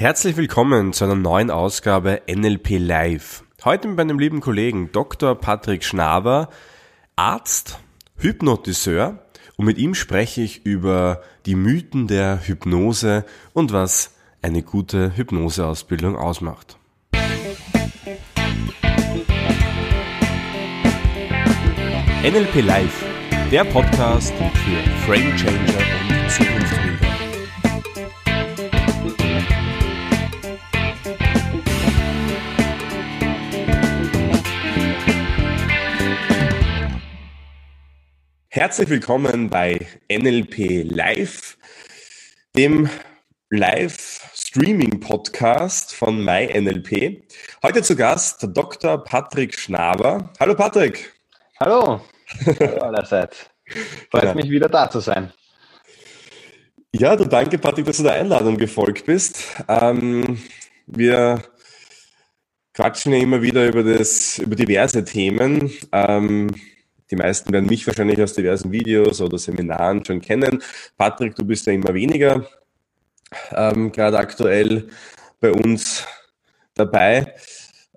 Herzlich willkommen zu einer neuen Ausgabe NLP Live. Heute mit meinem lieben Kollegen Dr. Patrick Schnaber, Arzt, Hypnotiseur und mit ihm spreche ich über die Mythen der Hypnose und was eine gute Hypnoseausbildung ausmacht. NLP Live, der Podcast für Frame Changer und Zukunftsbilder. Herzlich willkommen bei NLP Live, dem Live-Streaming-Podcast von MyNLP. Heute zu Gast Dr. Patrick Schnaber. Hallo Patrick. Hallo. Hallo allerseits. Freut ja. mich wieder da zu sein. Ja, du danke Patrick, dass du der Einladung gefolgt bist. Ähm, wir quatschen ja immer wieder über, das, über diverse Themen. Ähm, die meisten werden mich wahrscheinlich aus diversen Videos oder Seminaren schon kennen. Patrick, du bist ja immer weniger ähm, gerade aktuell bei uns dabei.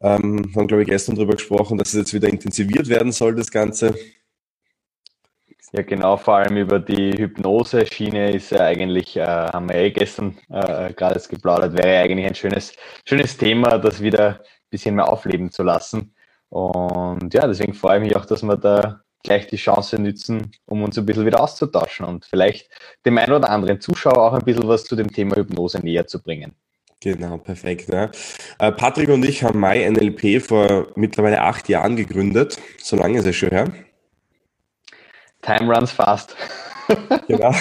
Ähm, wir haben, glaube ich, gestern darüber gesprochen, dass es jetzt wieder intensiviert werden soll, das Ganze. Ja, genau, vor allem über die Hypnose-Schiene ist ja eigentlich, äh, haben wir eh gestern äh, gerade geplaudert, wäre ja eigentlich ein schönes, schönes Thema, das wieder ein bisschen mehr aufleben zu lassen. Und ja, deswegen freue ich mich auch, dass wir da gleich die Chance nützen, um uns ein bisschen wieder auszutauschen und vielleicht dem einen oder anderen Zuschauer auch ein bisschen was zu dem Thema Hypnose näher zu bringen. Genau, perfekt. Ja. Äh, Patrick und ich haben MyNLP vor mittlerweile acht Jahren gegründet. So lange ist es schon her. Time runs fast. genau.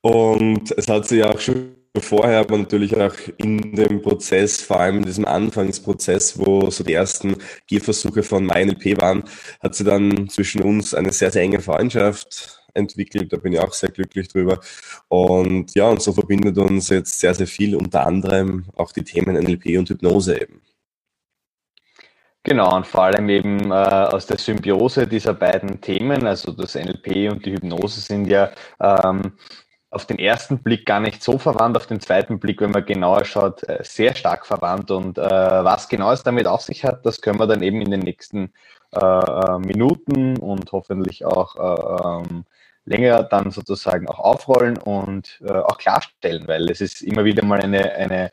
und es hat sich auch schon vorher, aber natürlich auch in dem Prozess, vor allem in diesem Anfangsprozess, wo so die ersten Gehversuche von MyNLP waren, hat sie dann zwischen uns eine sehr, sehr enge Freundschaft entwickelt. Da bin ich auch sehr glücklich drüber. Und ja, und so verbindet uns jetzt sehr, sehr viel, unter anderem auch die Themen NLP und Hypnose eben. Genau, und vor allem eben äh, aus der Symbiose dieser beiden Themen, also das NLP und die Hypnose sind ja ähm, auf den ersten Blick gar nicht so verwandt, auf den zweiten Blick, wenn man genauer schaut, äh, sehr stark verwandt. Und äh, was genau es damit auf sich hat, das können wir dann eben in den nächsten äh, äh Minuten und hoffentlich auch äh, ähm, länger dann sozusagen auch aufrollen und äh, auch klarstellen, weil es ist immer wieder mal eine, eine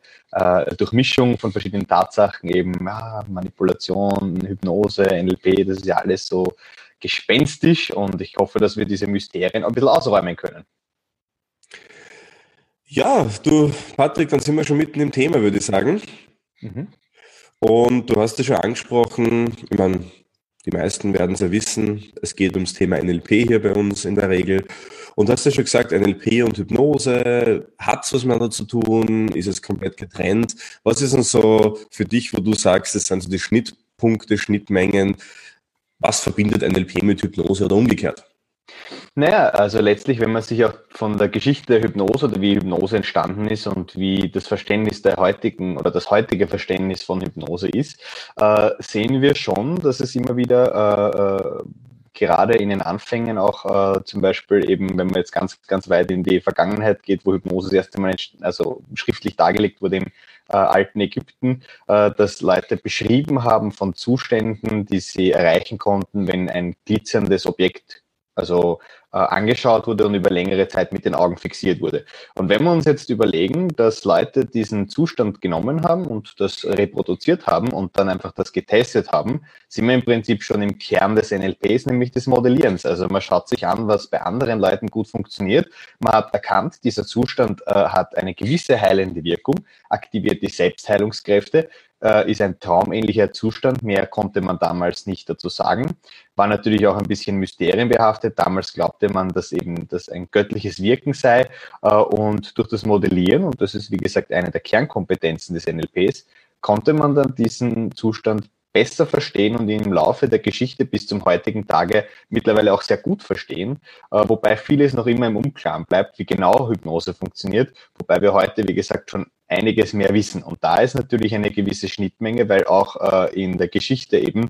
Durchmischung von verschiedenen Tatsachen, eben ja, Manipulation, Hypnose, NLP, das ist ja alles so gespenstisch und ich hoffe, dass wir diese Mysterien ein bisschen ausräumen können. Ja, du, Patrick, dann sind wir schon mitten im Thema, würde ich sagen. Mhm. Und du hast es schon angesprochen, ich meine, die meisten werden es ja wissen, es geht ums Thema NLP hier bei uns in der Regel. Und du hast ja schon gesagt, NLP und Hypnose, hat es was miteinander zu tun? Ist es komplett getrennt? Was ist denn so für dich, wo du sagst, das sind so die Schnittpunkte, Schnittmengen? Was verbindet NLP mit Hypnose oder umgekehrt? Naja, also letztlich, wenn man sich auch von der Geschichte der Hypnose oder wie Hypnose entstanden ist und wie das Verständnis der heutigen oder das heutige Verständnis von Hypnose ist, äh, sehen wir schon, dass es immer wieder äh, äh, gerade in den Anfängen auch äh, zum Beispiel eben, wenn man jetzt ganz, ganz weit in die Vergangenheit geht, wo Hypnose das erste Mal also schriftlich dargelegt wurde im äh, alten Ägypten, äh, dass Leute beschrieben haben von Zuständen, die sie erreichen konnten, wenn ein glitzerndes Objekt also äh, angeschaut wurde und über längere Zeit mit den Augen fixiert wurde. Und wenn wir uns jetzt überlegen, dass Leute diesen Zustand genommen haben und das reproduziert haben und dann einfach das getestet haben, sind wir im Prinzip schon im Kern des NLPs, nämlich des Modellierens. Also man schaut sich an, was bei anderen Leuten gut funktioniert. Man hat erkannt, dieser Zustand äh, hat eine gewisse heilende Wirkung, aktiviert die Selbstheilungskräfte, äh, ist ein traumähnlicher Zustand. Mehr konnte man damals nicht dazu sagen. War natürlich auch ein bisschen mysterienbehaftet. Damals glaubte man, dass eben das ein göttliches Wirken sei. Äh, und durch das Modellieren, und das ist wie gesagt eine der Kernkompetenzen des NLPs, konnte man dann diesen Zustand besser verstehen und ihn im Laufe der Geschichte bis zum heutigen Tage mittlerweile auch sehr gut verstehen, äh, wobei vieles noch immer im Unklaren bleibt, wie genau Hypnose funktioniert, wobei wir heute, wie gesagt, schon einiges mehr wissen. Und da ist natürlich eine gewisse Schnittmenge, weil auch äh, in der Geschichte eben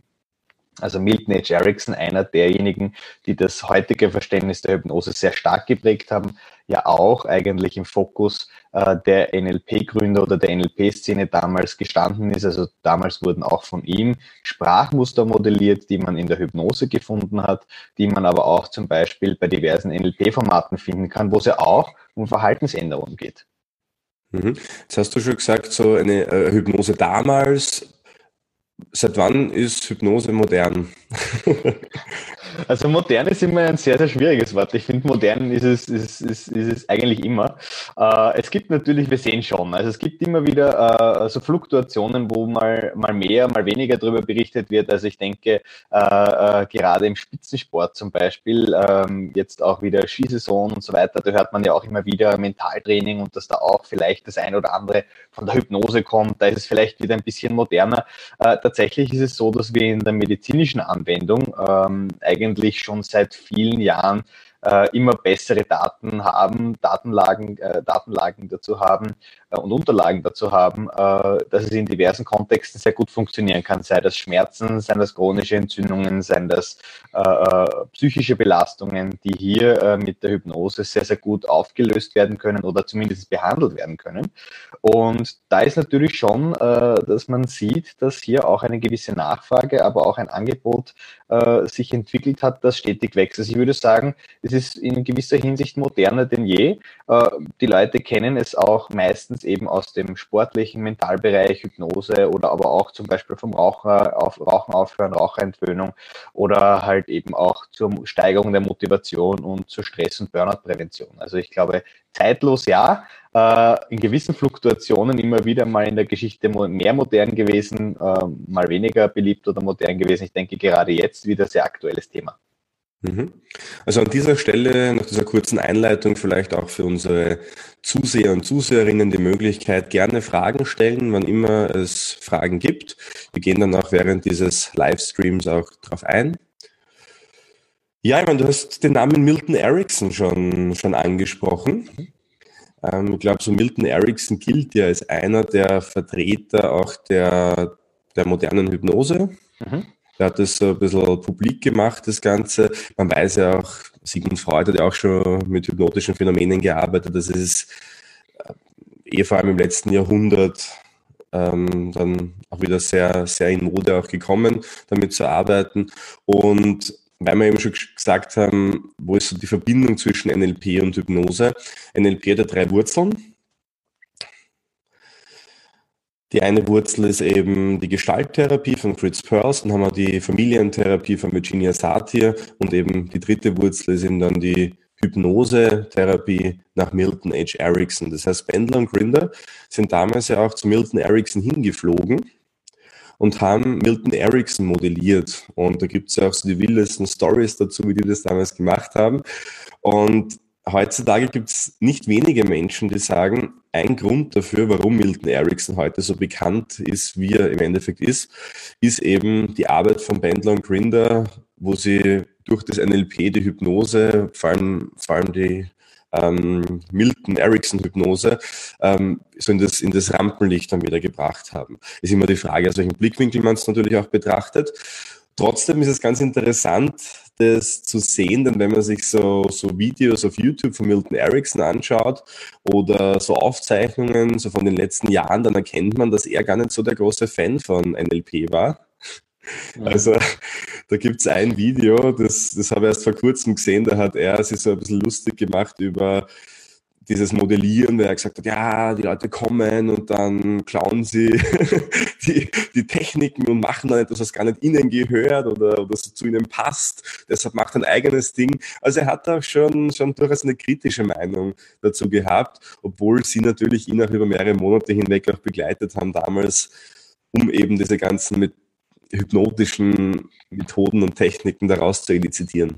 also Milton H. Erickson, einer derjenigen, die das heutige Verständnis der Hypnose sehr stark geprägt haben, ja auch eigentlich im Fokus äh, der NLP-Gründer oder der NLP-Szene damals gestanden ist. Also damals wurden auch von ihm Sprachmuster modelliert, die man in der Hypnose gefunden hat, die man aber auch zum Beispiel bei diversen NLP-Formaten finden kann, wo es ja auch um Verhaltensänderungen geht. Mhm. Jetzt hast du schon gesagt, so eine äh, Hypnose damals. Seit wann ist Hypnose modern? Also modern ist immer ein sehr, sehr schwieriges Wort. Ich finde, modern ist es, ist, ist, ist es eigentlich immer. Äh, es gibt natürlich, wir sehen schon, also es gibt immer wieder äh, so Fluktuationen, wo mal, mal mehr, mal weniger darüber berichtet wird. Also ich denke, äh, äh gerade im Spitzensport zum Beispiel, ähm, jetzt auch wieder Skisaison und so weiter, da hört man ja auch immer wieder Mentaltraining und dass da auch vielleicht das ein oder andere von der Hypnose kommt. Da ist es vielleicht wieder ein bisschen moderner. Äh, tatsächlich ist es so, dass wir in der medizinischen Anwendung ähm, eigentlich eigentlich schon seit vielen Jahren äh, immer bessere Daten haben, Datenlagen, äh, Datenlagen dazu haben und Unterlagen dazu haben, äh, dass es in diversen Kontexten sehr gut funktionieren kann, sei das Schmerzen, seien das chronische Entzündungen, seien das äh, äh, psychische Belastungen, die hier mit der Hypnose sehr, sehr gut aufgelöst werden können oder zumindest behandelt werden können. Und da ist natürlich schon, dass man sieht, dass hier auch eine gewisse Nachfrage, aber auch ein Angebot sich entwickelt hat, das stetig wächst. Also ich würde sagen, es ist in gewisser Hinsicht moderner denn je. Äh, die Leute kennen es auch meistens eben aus dem sportlichen Mentalbereich, Hypnose oder aber auch zum Beispiel vom Raucher auf, Rauchen aufhören, Raucherentwöhnung oder halt eben auch zur Steigerung der Motivation und zur Stress- und Burnout-Prävention. Also ich glaube, zeitlos ja, äh, in gewissen Fluktuationen immer wieder mal in der Geschichte mehr modern gewesen, äh, mal weniger beliebt oder modern gewesen. Ich denke gerade jetzt wieder sehr aktuelles Thema. Mhm. Also an dieser Stelle, nach dieser kurzen Einleitung, vielleicht auch für unsere Zuseher und Zuseherinnen die Möglichkeit, gerne Fragen stellen, wann immer es Fragen gibt. Wir gehen dann auch während dieses Livestreams auch drauf ein. Ja, ich meine, du hast den Namen Milton Erickson schon, schon angesprochen. Ähm, ich glaube, so Milton Erickson gilt ja als einer der Vertreter auch der, der modernen Hypnose. Mhm. Er hat das so ein bisschen publik gemacht, das Ganze. Man weiß ja auch, Sigmund Freud hat ja auch schon mit hypnotischen Phänomenen gearbeitet. Das ist äh, eh vor allem im letzten Jahrhundert ähm, dann auch wieder sehr, sehr in Mode auch gekommen, damit zu arbeiten. Und weil wir eben schon gesagt haben, wo ist so die Verbindung zwischen NLP und Hypnose? NLP hat ja drei Wurzeln. Die eine Wurzel ist eben die Gestalttherapie von Fritz Perls, dann haben wir die Familientherapie von Virginia Satir und eben die dritte Wurzel ist eben dann die Hypnose-Therapie nach Milton H. Erickson. Das heißt, Bendler und Grinder sind damals ja auch zu Milton Erickson hingeflogen und haben Milton Erickson modelliert. Und da gibt es ja auch so die wildesten Stories dazu, wie die das damals gemacht haben. Und heutzutage gibt es nicht wenige Menschen, die sagen, ein Grund dafür, warum Milton Erickson heute so bekannt ist, wie er im Endeffekt ist, ist eben die Arbeit von Bandler und Grinder, wo sie durch das NLP, die Hypnose, vor allem, vor allem die ähm, Milton Erickson Hypnose, ähm, so in das, in das Rampenlicht dann wieder gebracht haben. Ist immer die Frage, aus welchem Blickwinkel man es natürlich auch betrachtet. Trotzdem ist es ganz interessant, das zu sehen, denn wenn man sich so, so Videos auf YouTube von Milton Erickson anschaut oder so Aufzeichnungen so von den letzten Jahren, dann erkennt man, dass er gar nicht so der große Fan von NLP war. Also da gibt es ein Video, das, das habe ich erst vor kurzem gesehen, da hat er sich so ein bisschen lustig gemacht über dieses Modellieren, weil er gesagt hat, ja, die Leute kommen und dann klauen sie die, die Techniken und machen dann etwas, was gar nicht ihnen gehört oder, oder so zu ihnen passt. Deshalb macht er ein eigenes Ding. Also er hat auch schon, schon durchaus eine kritische Meinung dazu gehabt, obwohl sie natürlich ihn auch über mehrere Monate hinweg auch begleitet haben damals, um eben diese ganzen mit hypnotischen Methoden und Techniken daraus zu elizitieren.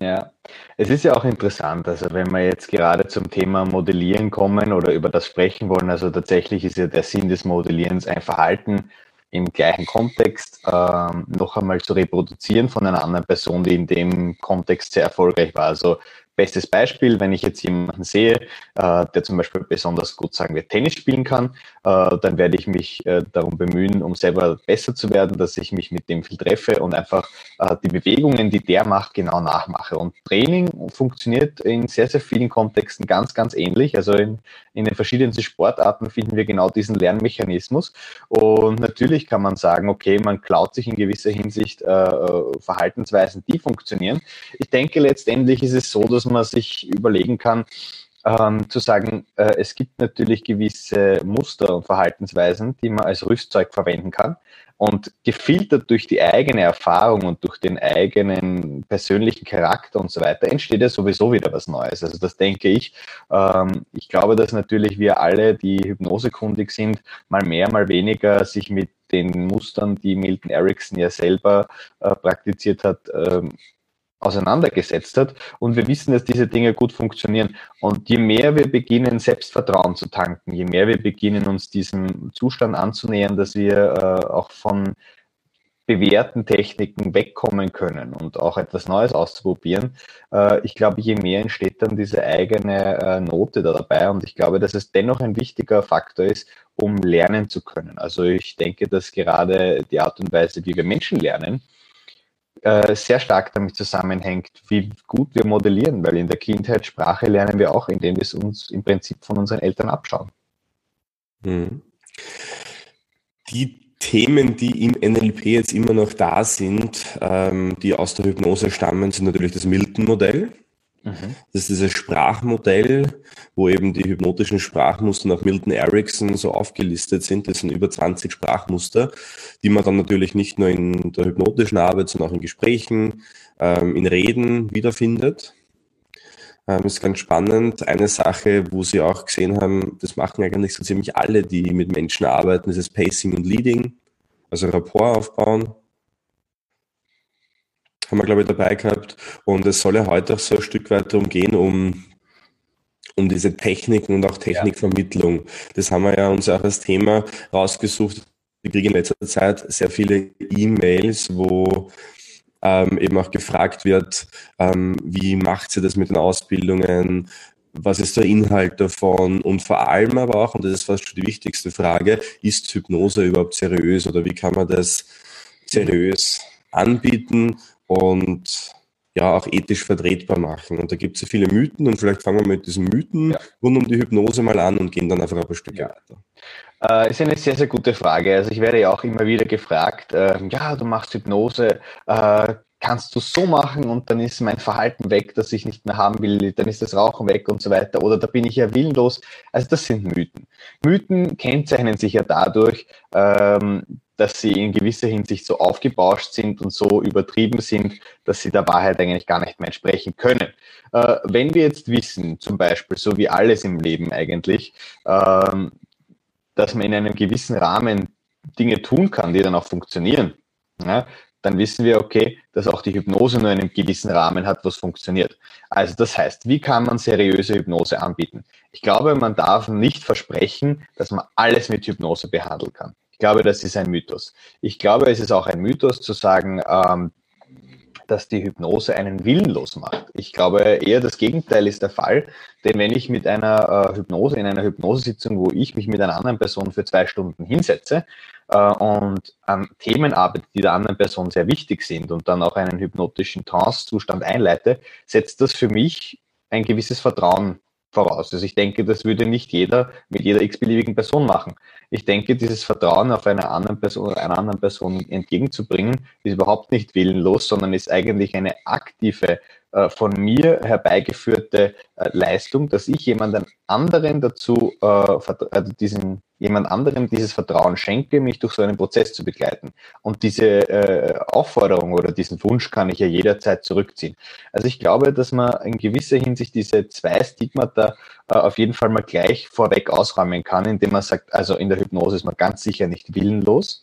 Ja, es ist ja auch interessant, also wenn wir jetzt gerade zum Thema Modellieren kommen oder über das sprechen wollen, also tatsächlich ist ja der Sinn des Modellierens ein Verhalten im gleichen Kontext ähm, noch einmal zu reproduzieren von einer anderen Person, die in dem Kontext sehr erfolgreich war. Also Bestes Beispiel, wenn ich jetzt jemanden sehe, äh, der zum Beispiel besonders gut, sagen wir, Tennis spielen kann, äh, dann werde ich mich äh, darum bemühen, um selber besser zu werden, dass ich mich mit dem viel treffe und einfach äh, die Bewegungen, die der macht, genau nachmache. Und Training funktioniert in sehr, sehr vielen Kontexten ganz, ganz ähnlich. Also in, in den verschiedensten Sportarten finden wir genau diesen Lernmechanismus. Und natürlich kann man sagen, okay, man klaut sich in gewisser Hinsicht äh, Verhaltensweisen, die funktionieren. Ich denke, letztendlich ist es so, dass man sich überlegen kann, ähm, zu sagen, äh, es gibt natürlich gewisse Muster und Verhaltensweisen, die man als Rüstzeug verwenden kann. Und gefiltert durch die eigene Erfahrung und durch den eigenen persönlichen Charakter und so weiter, entsteht ja sowieso wieder was Neues. Also das denke ich. Ähm, ich glaube, dass natürlich wir alle, die hypnosekundig sind, mal mehr, mal weniger sich mit den Mustern, die Milton Erickson ja selber äh, praktiziert hat, ähm, auseinandergesetzt hat. Und wir wissen, dass diese Dinge gut funktionieren. Und je mehr wir beginnen, Selbstvertrauen zu tanken, je mehr wir beginnen, uns diesem Zustand anzunähern, dass wir äh, auch von bewährten Techniken wegkommen können und auch etwas Neues auszuprobieren. Äh, ich glaube, je mehr entsteht dann diese eigene äh, Note da dabei und ich glaube, dass es dennoch ein wichtiger Faktor ist, um lernen zu können. Also ich denke, dass gerade die Art und Weise, wie wir Menschen lernen, äh, sehr stark damit zusammenhängt, wie gut wir modellieren, weil in der Kindheit Sprache lernen wir auch, indem wir es uns im Prinzip von unseren Eltern abschauen. Hm. Die Themen, die im NLP jetzt immer noch da sind, ähm, die aus der Hypnose stammen, sind natürlich das Milton-Modell. Mhm. Das ist dieses Sprachmodell, wo eben die hypnotischen Sprachmuster nach Milton Erickson so aufgelistet sind. Das sind über 20 Sprachmuster, die man dann natürlich nicht nur in der hypnotischen Arbeit, sondern auch in Gesprächen, ähm, in Reden wiederfindet. Ähm, ist ganz spannend. Eine Sache, wo Sie auch gesehen haben, das machen eigentlich so ziemlich alle, die mit Menschen arbeiten, das ist Pacing und Leading, also Rapport aufbauen haben wir, glaube ich, dabei gehabt. Und es soll ja heute auch so ein Stück weit darum gehen, um, um diese Techniken und auch Technikvermittlung. Das haben wir ja uns auch als Thema rausgesucht. Wir kriegen in letzter Zeit sehr viele E-Mails, wo ähm, eben auch gefragt wird, ähm, wie macht sie das mit den Ausbildungen, was ist der Inhalt davon und vor allem aber auch, und das ist fast schon die wichtigste Frage, ist Hypnose überhaupt seriös oder wie kann man das seriös anbieten und ja auch ethisch vertretbar machen. Und da gibt es ja viele Mythen und vielleicht fangen wir mit diesen Mythen ja. rund um die Hypnose mal an und gehen dann einfach ein paar Stücke ja. weiter. Äh, ist eine sehr, sehr gute Frage. Also ich werde ja auch immer wieder gefragt, äh, ja, du machst Hypnose, äh, kannst du so machen und dann ist mein Verhalten weg, das ich nicht mehr haben will, dann ist das Rauchen weg und so weiter. Oder da bin ich ja willenlos. Also das sind Mythen. Mythen kennzeichnen sich ja dadurch, ähm, dass sie in gewisser Hinsicht so aufgebauscht sind und so übertrieben sind, dass sie der Wahrheit eigentlich gar nicht mehr entsprechen können. Äh, wenn wir jetzt wissen, zum Beispiel, so wie alles im Leben eigentlich, ähm, dass man in einem gewissen Rahmen Dinge tun kann, die dann auch funktionieren, ja, dann wissen wir, okay, dass auch die Hypnose nur einen gewissen Rahmen hat, was funktioniert. Also das heißt, wie kann man seriöse Hypnose anbieten? Ich glaube, man darf nicht versprechen, dass man alles mit Hypnose behandeln kann. Ich glaube, das ist ein Mythos. Ich glaube, es ist auch ein Mythos zu sagen, ähm, dass die Hypnose einen willenlos macht. Ich glaube, eher das Gegenteil ist der Fall, denn wenn ich mit einer äh, Hypnose, in einer Hypnosesitzung, wo ich mich mit einer anderen Person für zwei Stunden hinsetze äh, und an Themen arbeite, die der anderen Person sehr wichtig sind und dann auch einen hypnotischen Trance-Zustand einleite, setzt das für mich ein gewisses Vertrauen voraus. Also ich denke, das würde nicht jeder mit jeder x-beliebigen Person machen. Ich denke, dieses Vertrauen auf eine andere Person, einer anderen Person entgegenzubringen, ist überhaupt nicht willenlos, sondern ist eigentlich eine aktive äh, von mir herbeigeführte äh, Leistung, dass ich jemanden anderen dazu, äh, also diesen, jemand anderem dieses Vertrauen schenke, mich durch so einen Prozess zu begleiten. Und diese Aufforderung oder diesen Wunsch kann ich ja jederzeit zurückziehen. Also ich glaube, dass man in gewisser Hinsicht diese zwei Stigmata auf jeden Fall mal gleich vorweg ausräumen kann, indem man sagt, also in der Hypnose ist man ganz sicher nicht willenlos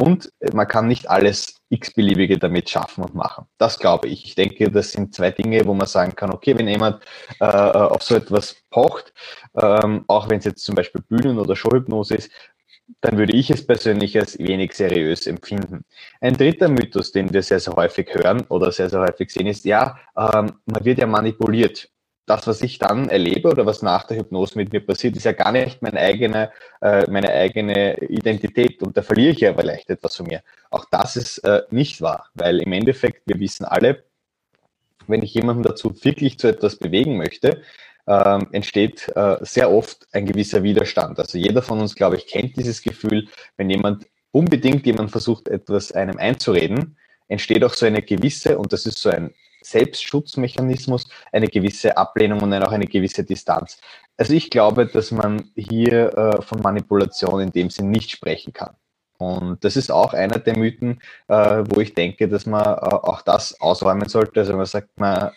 und man kann nicht alles x-beliebige damit schaffen und machen. Das glaube ich. Ich denke, das sind zwei Dinge, wo man sagen kann, okay, wenn jemand äh, auf so etwas pocht, ähm, auch wenn es jetzt zum Beispiel Bühnen- oder Showhypnose ist, dann würde ich es persönlich als wenig seriös empfinden. Ein dritter Mythos, den wir sehr, sehr häufig hören oder sehr, sehr häufig sehen, ist, ja, ähm, man wird ja manipuliert. Das, was ich dann erlebe oder was nach der Hypnose mit mir passiert, ist ja gar nicht meine eigene, äh, meine eigene Identität und da verliere ich ja aber leicht etwas von mir. Auch das ist äh, nicht wahr, weil im Endeffekt, wir wissen alle, wenn ich jemanden dazu wirklich zu etwas bewegen möchte, ähm, entsteht äh, sehr oft ein gewisser Widerstand. Also jeder von uns, glaube ich, kennt dieses Gefühl, wenn jemand unbedingt jemand versucht, etwas einem einzureden, entsteht auch so eine gewisse, und das ist so ein Selbstschutzmechanismus, eine gewisse Ablehnung und dann auch eine gewisse Distanz. Also ich glaube, dass man hier äh, von Manipulation in dem Sinn nicht sprechen kann. Und das ist auch einer der Mythen, äh, wo ich denke, dass man äh, auch das ausräumen sollte. Also man sagt, man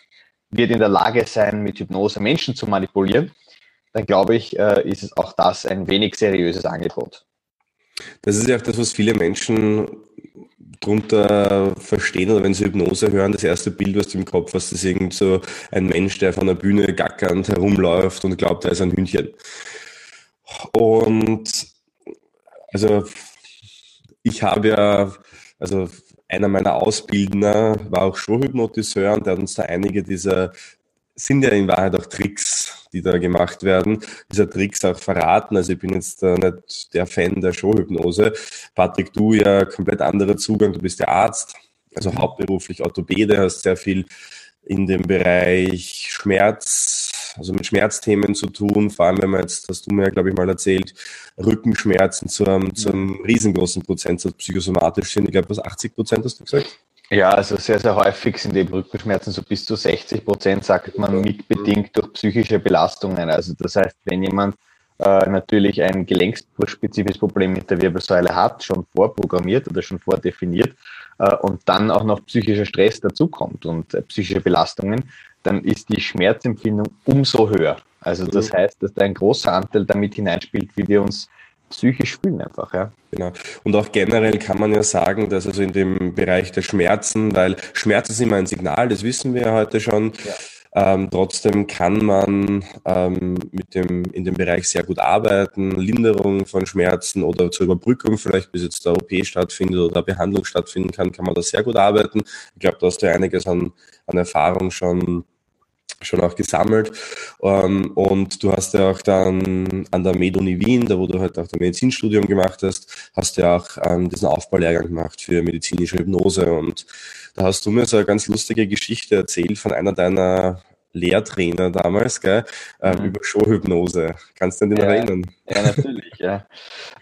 wird in der Lage sein, mit Hypnose Menschen zu manipulieren, dann glaube ich, äh, ist es auch das ein wenig seriöses Angebot. Das ist ja auch das, was viele Menschen drunter verstehen oder wenn sie Hypnose hören, das erste Bild, was du im Kopf hast, ist irgend so ein Mensch, der von der Bühne gackernd herumläuft und glaubt, er ist ein Hühnchen. Und also ich habe ja, also einer meiner Ausbildner war auch Showhypnotiseur und der hat uns da einige dieser, sind ja in Wahrheit auch Tricks, die da gemacht werden, dieser Tricks auch verraten. Also ich bin jetzt äh, nicht der Fan der Showhypnose. Patrick, du ja komplett anderer Zugang, du bist ja Arzt, also hauptberuflich Orthopäde, hast sehr viel in dem Bereich Schmerz, also mit Schmerzthemen zu tun, vor allem wenn man jetzt, hast du mir, glaube ich, mal erzählt, Rückenschmerzen zu einem, zu einem riesengroßen Prozentsatz psychosomatisch sind. Ich glaube, was 80 Prozent hast du gesagt? Ja, also sehr, sehr häufig sind eben Rückenschmerzen so bis zu 60 Prozent, sagt man, mitbedingt durch psychische Belastungen. Also das heißt, wenn jemand äh, natürlich ein gelenkspezifisches Problem mit der Wirbelsäule hat, schon vorprogrammiert oder schon vordefiniert äh, und dann auch noch psychischer Stress dazukommt und äh, psychische Belastungen, dann ist die Schmerzempfindung umso höher. Also das mhm. heißt, dass da ein großer Anteil damit hineinspielt, wie wir uns psychisch fühlen einfach, ja. Genau. Und auch generell kann man ja sagen, dass also in dem Bereich der Schmerzen, weil Schmerzen sind immer ein Signal, das wissen wir ja heute schon. Ja. Ähm, trotzdem kann man ähm, mit dem, in dem Bereich sehr gut arbeiten, Linderung von Schmerzen oder zur Überbrückung, vielleicht bis jetzt der OP stattfindet oder Behandlung stattfinden kann, kann man da sehr gut arbeiten. Ich glaube, da hast du einiges an, an Erfahrung schon schon auch gesammelt. Ähm, und du hast ja auch dann an der Med-Uni Wien, da wo du halt auch dein Medizinstudium gemacht hast, hast ja auch ähm, diesen Aufbaulehrgang gemacht für medizinische Hypnose. Und da hast du mir so eine ganz lustige Geschichte erzählt von einer deiner Lehrtrainer damals, gell, äh, mhm. über Showhypnose. Kannst du dich ja, erinnern? Ja, natürlich, ja.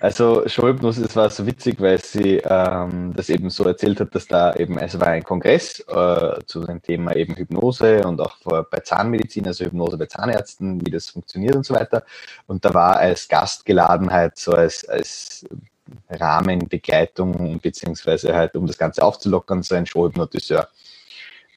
Also Showhypnose, das war so witzig, weil sie ähm, das eben so erzählt hat, dass da eben, es war ein Kongress äh, zu dem Thema eben Hypnose und auch vor, bei Zahnmedizin, also Hypnose bei Zahnärzten, wie das funktioniert und so weiter. Und da war als Gastgeladenheit, so als, als Rahmenbegleitung, beziehungsweise halt, um das Ganze aufzulockern, so ein Showhypnotiseur.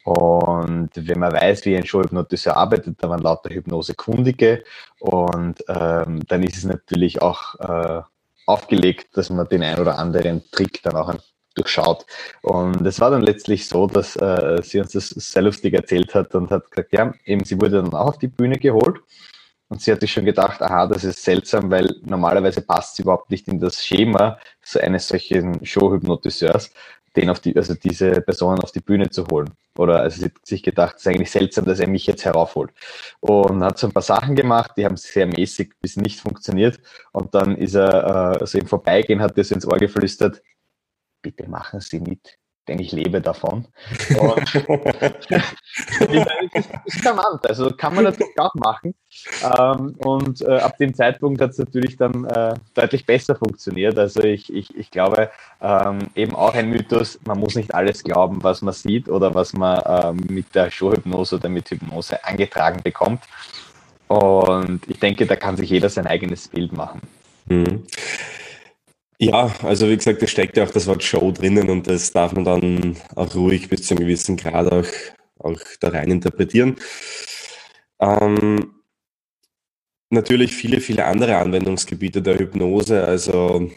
Und wenn man weiß, wie ein Showhypnotiseur arbeitet, da waren lauter Hypnosekundige. Und ähm, dann ist es natürlich auch äh, aufgelegt, dass man den ein oder anderen Trick dann auch durchschaut. Und es war dann letztlich so, dass äh, sie uns das sehr lustig erzählt hat und hat gesagt, ja, eben sie wurde dann auch auf die Bühne geholt. Und sie hat sich schon gedacht, aha, das ist seltsam, weil normalerweise passt sie überhaupt nicht in das Schema so eines solchen Showhypnotiseurs den auf die, also diese Personen auf die Bühne zu holen. Oder also sie hat sich gedacht, es ist eigentlich seltsam, dass er mich jetzt heraufholt. Und hat so ein paar Sachen gemacht, die haben sehr mäßig bis nicht funktioniert. Und dann ist er, äh, also im Vorbeigehen hat er so ins Ohr geflüstert, bitte machen Sie mit denn ich lebe davon. Und ist charmant, also kann man natürlich auch machen. Ähm, und äh, ab dem Zeitpunkt hat es natürlich dann äh, deutlich besser funktioniert. Also ich, ich, ich glaube, ähm, eben auch ein Mythos, man muss nicht alles glauben, was man sieht oder was man ähm, mit der Showhypnose oder mit Hypnose angetragen bekommt. Und ich denke, da kann sich jeder sein eigenes Bild machen. Mhm. Ja, also wie gesagt, da steckt ja auch das Wort Show drinnen und das darf man dann auch ruhig bis zu einem gewissen Grad auch, auch da rein interpretieren. Ähm, natürlich viele, viele andere Anwendungsgebiete der Hypnose. Also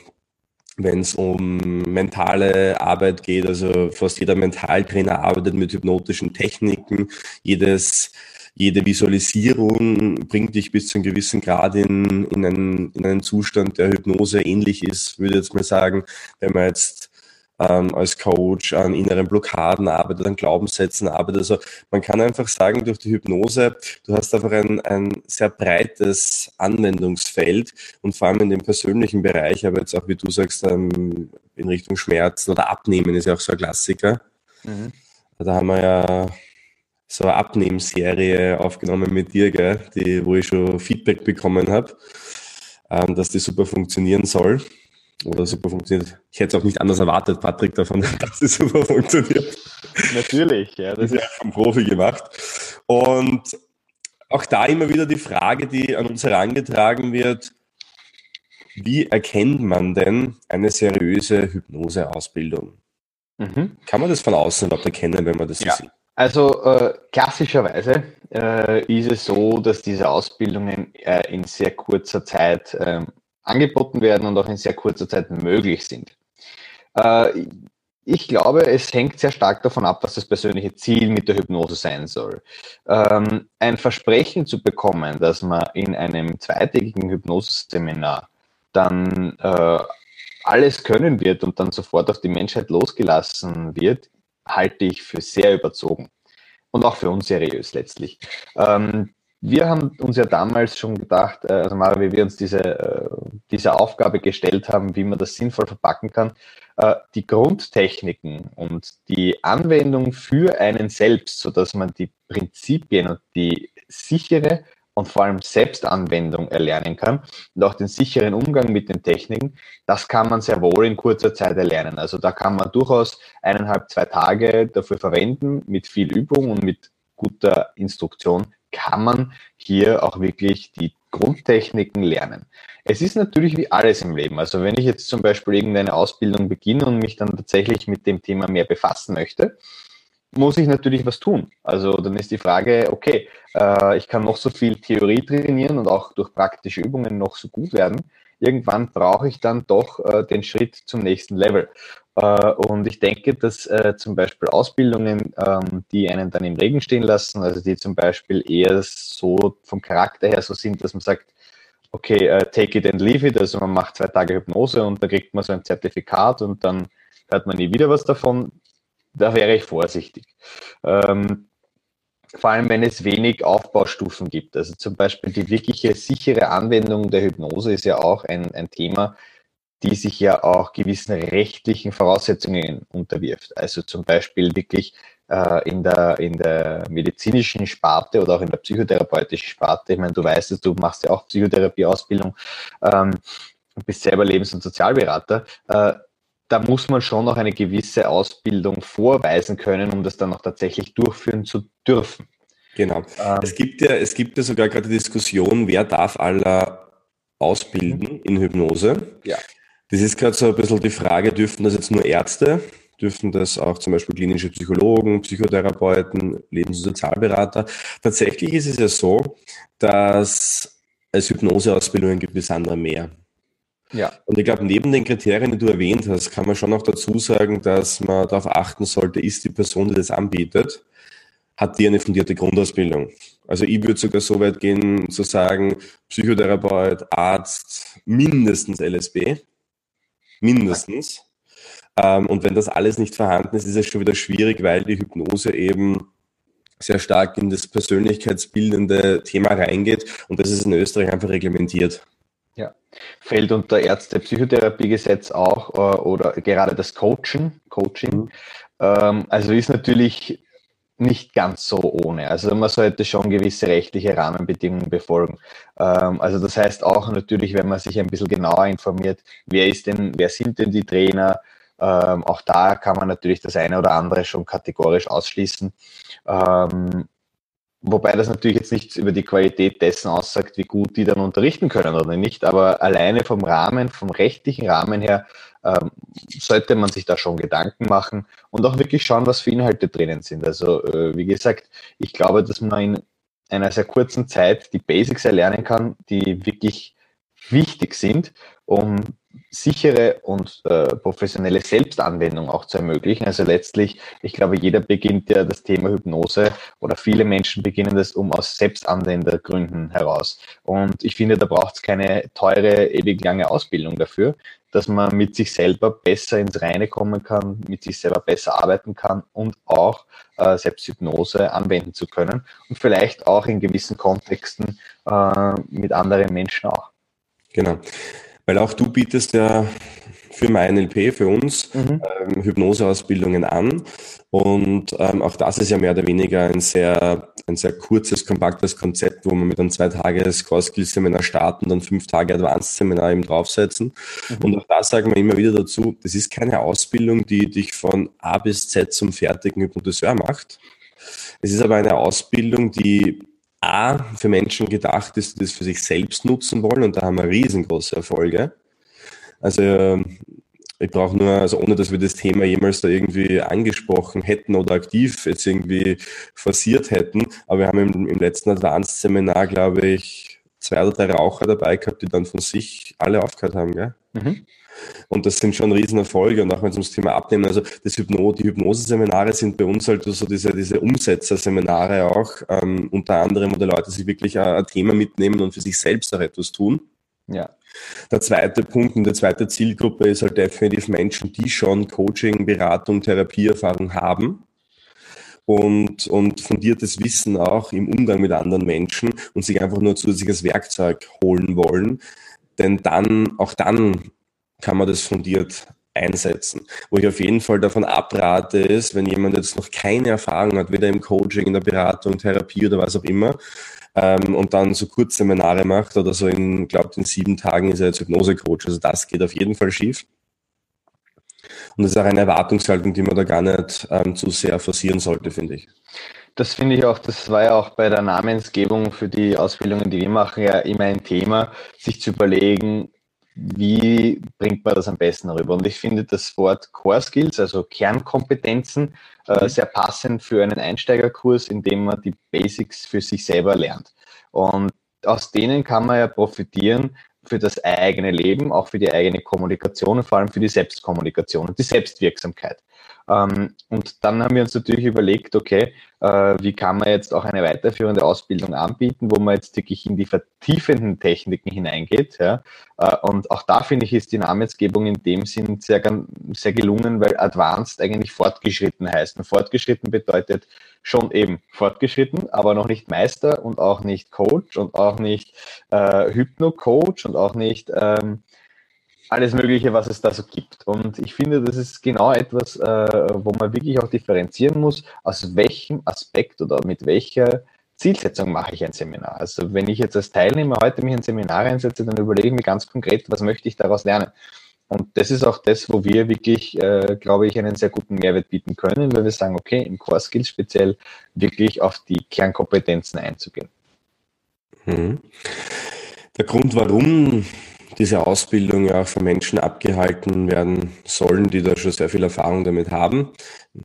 wenn es um mentale Arbeit geht. Also fast jeder Mentaltrainer arbeitet mit hypnotischen Techniken. Jedes, jede Visualisierung bringt dich bis zu einem gewissen Grad in, in, einen, in einen Zustand, der Hypnose ähnlich ist, würde ich jetzt mal sagen. Wenn man jetzt ähm, als Coach an inneren Blockaden arbeitet, an Glaubenssätzen arbeitet. Also man kann einfach sagen, durch die Hypnose, du hast einfach ein, ein sehr breites Anwendungsfeld und vor allem in dem persönlichen Bereich, aber jetzt auch, wie du sagst, ähm, in Richtung Schmerzen oder Abnehmen ist ja auch so ein Klassiker. Mhm. Da haben wir ja so eine Abnehmserie aufgenommen mit dir, gell, die, wo ich schon Feedback bekommen habe, ähm, dass die super funktionieren soll oder super funktioniert. Ich hätte es auch nicht anders erwartet, Patrick, davon, dass es super funktioniert. Natürlich, ja. Das ist ja vom Profi gemacht. Und auch da immer wieder die Frage, die an uns herangetragen wird, wie erkennt man denn eine seriöse Hypnoseausbildung? Mhm. Kann man das von außen überhaupt erkennen, wenn man das ja. so sieht? Also äh, klassischerweise äh, ist es so, dass diese Ausbildungen äh, in sehr kurzer Zeit ähm, angeboten werden und auch in sehr kurzer Zeit möglich sind. Äh, ich glaube, es hängt sehr stark davon ab, was das persönliche Ziel mit der Hypnose sein soll. Ähm, ein Versprechen zu bekommen, dass man in einem zweitägigen Hypnoseseminar dann äh, alles können wird und dann sofort auf die Menschheit losgelassen wird, halte ich für sehr überzogen und auch für unseriös letztlich. Ähm, wir haben uns ja damals schon gedacht, äh, also Mara, wie wir uns diese, äh, diese Aufgabe gestellt haben, wie man das sinnvoll verpacken kann, äh, die Grundtechniken und die Anwendung für einen selbst, sodass man die Prinzipien und die sichere und vor allem Selbstanwendung erlernen kann und auch den sicheren Umgang mit den Techniken, das kann man sehr wohl in kurzer Zeit erlernen. Also da kann man durchaus eineinhalb, zwei Tage dafür verwenden, mit viel Übung und mit guter Instruktion kann man hier auch wirklich die Grundtechniken lernen. Es ist natürlich wie alles im Leben. Also wenn ich jetzt zum Beispiel irgendeine Ausbildung beginne und mich dann tatsächlich mit dem Thema mehr befassen möchte, muss ich natürlich was tun. Also dann ist die Frage, okay, äh, ich kann noch so viel Theorie trainieren und auch durch praktische Übungen noch so gut werden. Irgendwann brauche ich dann doch äh, den Schritt zum nächsten Level. Äh, und ich denke, dass äh, zum Beispiel Ausbildungen, ähm, die einen dann im Regen stehen lassen, also die zum Beispiel eher so vom Charakter her so sind, dass man sagt, okay, äh, take it and leave it, also man macht zwei Tage Hypnose und da kriegt man so ein Zertifikat und dann hört man nie wieder was davon, da wäre ich vorsichtig. Ähm, vor allem, wenn es wenig Aufbaustufen gibt. Also zum Beispiel die wirkliche sichere Anwendung der Hypnose ist ja auch ein, ein Thema, die sich ja auch gewissen rechtlichen Voraussetzungen unterwirft. Also zum Beispiel wirklich äh, in, der, in der medizinischen Sparte oder auch in der psychotherapeutischen Sparte. Ich meine, du weißt es, du machst ja auch Psychotherapieausbildung, ähm, bist selber Lebens- und Sozialberater. Äh, da muss man schon noch eine gewisse Ausbildung vorweisen können, um das dann auch tatsächlich durchführen zu dürfen. Genau. Ähm, es, gibt ja, es gibt ja sogar gerade die Diskussion, wer darf aller ausbilden in Hypnose. Ja. Das ist gerade so ein bisschen die Frage, dürften das jetzt nur Ärzte? Dürften das auch zum Beispiel klinische Psychologen, Psychotherapeuten, Lebens- und Sozialberater? Tatsächlich ist es ja so, dass es Hypnoseausbildungen gibt bis andere mehr. Ja. Und ich glaube, neben den Kriterien, die du erwähnt hast, kann man schon noch dazu sagen, dass man darauf achten sollte, ist die Person, die das anbietet, hat die eine fundierte Grundausbildung. Also ich würde sogar so weit gehen, zu sagen, Psychotherapeut, Arzt, mindestens LSB mindestens. Ähm, und wenn das alles nicht vorhanden ist, ist es schon wieder schwierig, weil die Hypnose eben sehr stark in das persönlichkeitsbildende Thema reingeht und das ist in Österreich einfach reglementiert. Ja, fällt unter Ärzte-Psychotherapiegesetz auch äh, oder gerade das Coaching. Coaching. Mhm. Ähm, also ist natürlich nicht ganz so ohne. Also man sollte schon gewisse rechtliche Rahmenbedingungen befolgen. Ähm, also das heißt auch natürlich, wenn man sich ein bisschen genauer informiert, wer ist denn, wer sind denn die Trainer? Ähm, auch da kann man natürlich das eine oder andere schon kategorisch ausschließen. Wobei das natürlich jetzt nichts über die Qualität dessen aussagt, wie gut die dann unterrichten können oder nicht. Aber alleine vom Rahmen, vom rechtlichen Rahmen her, ähm, sollte man sich da schon Gedanken machen und auch wirklich schauen, was für Inhalte drinnen sind. Also äh, wie gesagt, ich glaube, dass man in einer sehr kurzen Zeit die Basics erlernen kann, die wirklich wichtig sind, um sichere und äh, professionelle Selbstanwendung auch zu ermöglichen. Also letztlich, ich glaube, jeder beginnt ja das Thema Hypnose oder viele Menschen beginnen das um aus Selbstanwendergründen heraus. Und ich finde, da braucht es keine teure, ewig lange Ausbildung dafür, dass man mit sich selber besser ins Reine kommen kann, mit sich selber besser arbeiten kann und auch äh, Selbsthypnose anwenden zu können und vielleicht auch in gewissen Kontexten äh, mit anderen Menschen auch. Genau. Weil auch du bietest ja für mein NLP, für uns, mhm. ähm, Hypnoseausbildungen an. Und ähm, auch das ist ja mehr oder weniger ein sehr, ein sehr kurzes, kompaktes Konzept, wo man mit einem zwei Tages Core Skills Seminar starten und dann fünf Tage Advanced Seminar eben draufsetzen. Mhm. Und auch da sagen wir immer wieder dazu, das ist keine Ausbildung, die dich von A bis Z zum fertigen Hypnotiseur macht. Es ist aber eine Ausbildung, die A, für Menschen gedacht ist, die das für sich selbst nutzen wollen und da haben wir riesengroße Erfolge. Also ähm, ich brauche nur, also ohne dass wir das Thema jemals da irgendwie angesprochen hätten oder aktiv jetzt irgendwie forciert hätten, aber wir haben im, im letzten Advanced-Seminar, glaube ich, zwei oder drei Raucher dabei gehabt, die dann von sich alle aufgehört haben, gell? Mhm. Und das sind schon Riesenerfolge. Und auch wenn es ums Thema Abnehmen, also das Hypno, die Hypnoseseminare sind bei uns halt so diese, diese Umsetzerseminare auch, ähm, unter anderem, wo die Leute sich wirklich ein, ein Thema mitnehmen und für sich selbst auch etwas tun. Ja. Der zweite Punkt und die zweite Zielgruppe ist halt definitiv Menschen, die schon Coaching, Beratung, Therapieerfahrung haben und, und fundiertes Wissen auch im Umgang mit anderen Menschen und sich einfach nur zusätzliches Werkzeug holen wollen. Denn dann, auch dann kann man das fundiert einsetzen. Wo ich auf jeden Fall davon abrate, ist, wenn jemand jetzt noch keine Erfahrung hat, weder im Coaching, in der Beratung, Therapie oder was auch immer, ähm, und dann so Kurzseminare macht oder so in, glaubt in sieben Tagen ist er jetzt Hypnose-Coach. Also das geht auf jeden Fall schief. Und das ist auch eine Erwartungshaltung, die man da gar nicht ähm, zu sehr forcieren sollte, finde ich. Das finde ich auch, das war ja auch bei der Namensgebung für die Ausbildungen, die wir machen, ja immer ein Thema, sich zu überlegen, wie bringt man das am besten rüber? Und ich finde das Wort Core Skills, also Kernkompetenzen, äh, mhm. sehr passend für einen Einsteigerkurs, in dem man die Basics für sich selber lernt. Und aus denen kann man ja profitieren für das eigene Leben, auch für die eigene Kommunikation und vor allem für die Selbstkommunikation und die Selbstwirksamkeit. Ähm, und dann haben wir uns natürlich überlegt, okay, äh, wie kann man jetzt auch eine weiterführende Ausbildung anbieten, wo man jetzt wirklich in die vertiefenden Techniken hineingeht. Ja? Äh, und auch da finde ich, ist die Namensgebung in dem Sinn sehr, sehr gelungen, weil Advanced eigentlich fortgeschritten heißt. Und fortgeschritten bedeutet schon eben fortgeschritten, aber noch nicht Meister und auch nicht Coach und auch nicht äh, Hypno-Coach und auch nicht ähm, alles Mögliche, was es da so gibt. Und ich finde, das ist genau etwas, äh, wo man wirklich auch differenzieren muss, aus welchem Aspekt oder mit welcher Zielsetzung mache ich ein Seminar. Also wenn ich jetzt als Teilnehmer heute mich ein Seminar einsetze, dann überlege ich mir ganz konkret, was möchte ich daraus lernen. Und das ist auch das, wo wir wirklich, äh, glaube ich, einen sehr guten Mehrwert bieten können, weil wir sagen, okay, im Core Skills speziell wirklich auf die Kernkompetenzen einzugehen. Mhm. Der Grund, warum diese Ausbildung ja auch von Menschen abgehalten werden sollen, die da schon sehr viel Erfahrung damit haben.